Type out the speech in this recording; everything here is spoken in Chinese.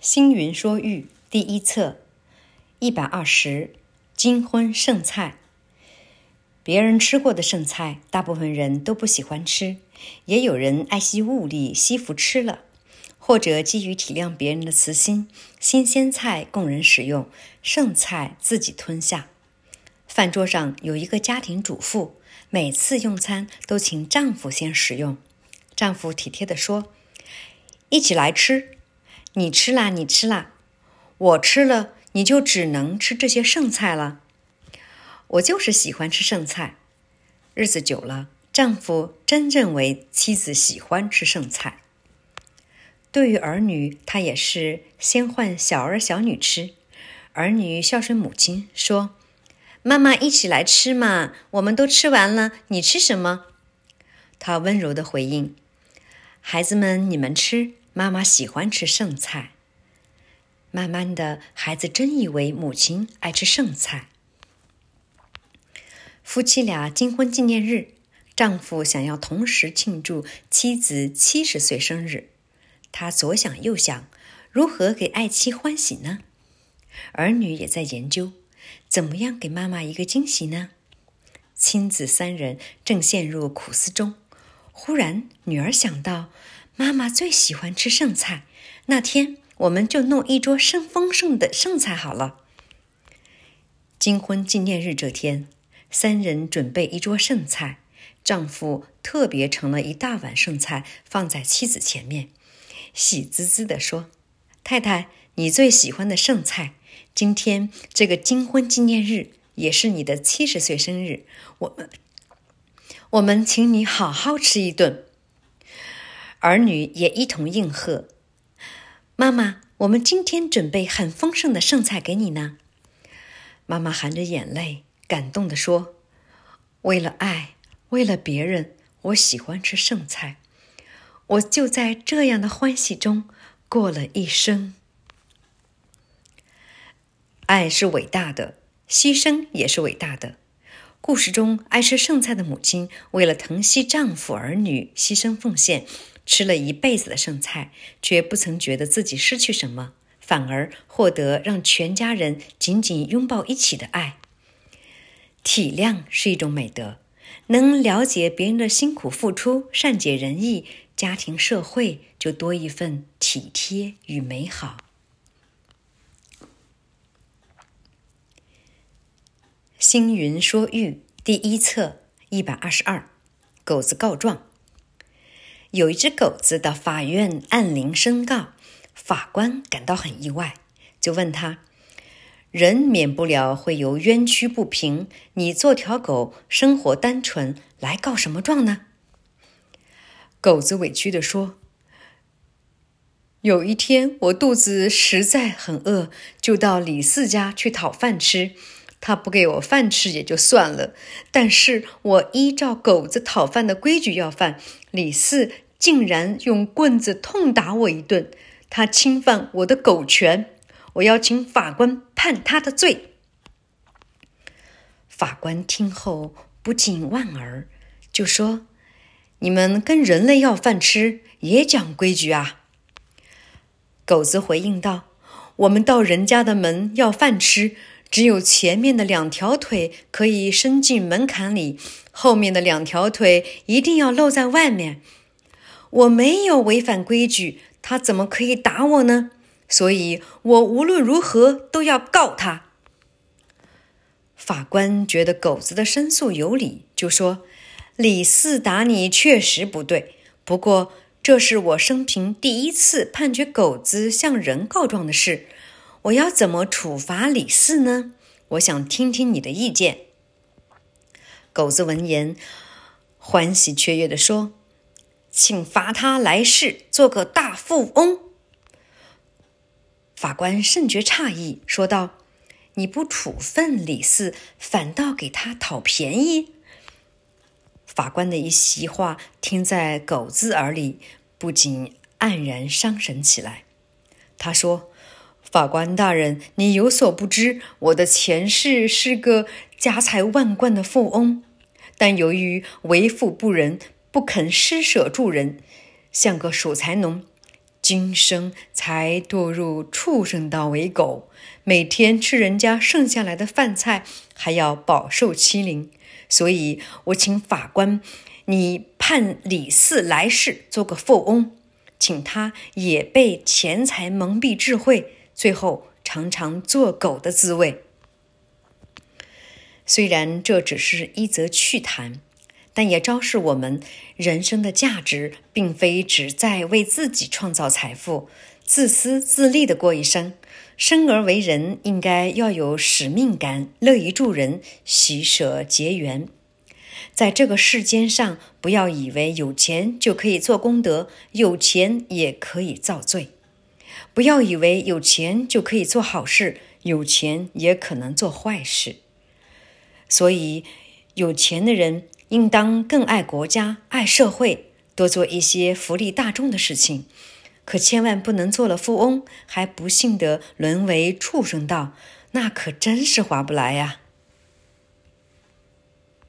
星云说玉第一册一百二十，金婚剩菜。别人吃过的剩菜，大部分人都不喜欢吃，也有人爱惜物力，惜福吃了，或者基于体谅别人的慈心，新鲜菜供人使用，剩菜自己吞下。饭桌上有一个家庭主妇，每次用餐都请丈夫先食用，丈夫体贴地说：“一起来吃。”你吃啦，你吃啦，我吃了，你就只能吃这些剩菜了。我就是喜欢吃剩菜。日子久了，丈夫真认为妻子喜欢吃剩菜。对于儿女，他也是先换小儿小女吃。儿女孝顺母亲，说：“妈妈一起来吃嘛，我们都吃完了，你吃什么？”他温柔的回应：“孩子们，你们吃。”妈妈喜欢吃剩菜。慢慢的，孩子真以为母亲爱吃剩菜。夫妻俩金婚纪念日，丈夫想要同时庆祝妻子七十岁生日，他左想右想，如何给爱妻欢喜呢？儿女也在研究，怎么样给妈妈一个惊喜呢？亲子三人正陷入苦思中，忽然女儿想到。妈妈最喜欢吃剩菜，那天我们就弄一桌剩丰盛的剩菜好了。金婚纪念日这天，三人准备一桌剩菜，丈夫特别盛了一大碗剩菜放在妻子前面，喜滋滋地说：“太太，你最喜欢的剩菜，今天这个金婚纪念日也是你的七十岁生日，我们我们请你好好吃一顿。”儿女也一同应和：“妈妈，我们今天准备很丰盛的剩菜给你呢。”妈妈含着眼泪，感动地说：“为了爱，为了别人，我喜欢吃剩菜。我就在这样的欢喜中过了一生。爱是伟大的，牺牲也是伟大的。故事中爱吃剩菜的母亲，为了疼惜丈夫儿女，牺牲奉献。”吃了一辈子的剩菜，却不曾觉得自己失去什么，反而获得让全家人紧紧拥抱一起的爱。体谅是一种美德，能了解别人的辛苦付出，善解人意，家庭社会就多一份体贴与美好。星云说喻第一册一百二十二，狗子告状。有一只狗子到法院按铃申告，法官感到很意外，就问他：“人免不了会有冤屈不平，你做条狗生活单纯，来告什么状呢？”狗子委屈地说：“有一天我肚子实在很饿，就到李四家去讨饭吃。他不给我饭吃也就算了，但是我依照狗子讨饭的规矩要饭。”李四竟然用棍子痛打我一顿，他侵犯我的狗权，我要请法官判他的罪。法官听后不禁莞尔，就说：“你们跟人类要饭吃也讲规矩啊？”狗子回应道：“我们到人家的门要饭吃，只有前面的两条腿可以伸进门槛里。”后面的两条腿一定要露在外面。我没有违反规矩，他怎么可以打我呢？所以我无论如何都要告他。法官觉得狗子的申诉有理，就说：“李四打你确实不对，不过这是我生平第一次判决狗子向人告状的事。我要怎么处罚李四呢？我想听听你的意见。”狗子闻言，欢喜雀跃地说：“请罚他来世做个大富翁。”法官甚觉诧异，说道：“你不处分李四，反倒给他讨便宜？”法官的一席话听在狗子耳里，不禁黯然伤神起来。他说：“法官大人，你有所不知，我的前世是个……”家财万贯的富翁，但由于为富不仁，不肯施舍助人，像个守财农，今生才堕入畜生道为狗，每天吃人家剩下来的饭菜，还要饱受欺凌。所以，我请法官，你判李四来世做个富翁，请他也被钱财蒙蔽智慧，最后尝尝做狗的滋味。虽然这只是一则趣谈，但也昭示我们，人生的价值并非只在为自己创造财富、自私自利的过一生。生而为人，应该要有使命感，乐于助人，喜舍结缘。在这个世间上，不要以为有钱就可以做功德，有钱也可以造罪；不要以为有钱就可以做好事，有钱也可能做坏事。所以，有钱的人应当更爱国家、爱社会，多做一些福利大众的事情。可千万不能做了富翁，还不幸地沦为畜生道，那可真是划不来呀。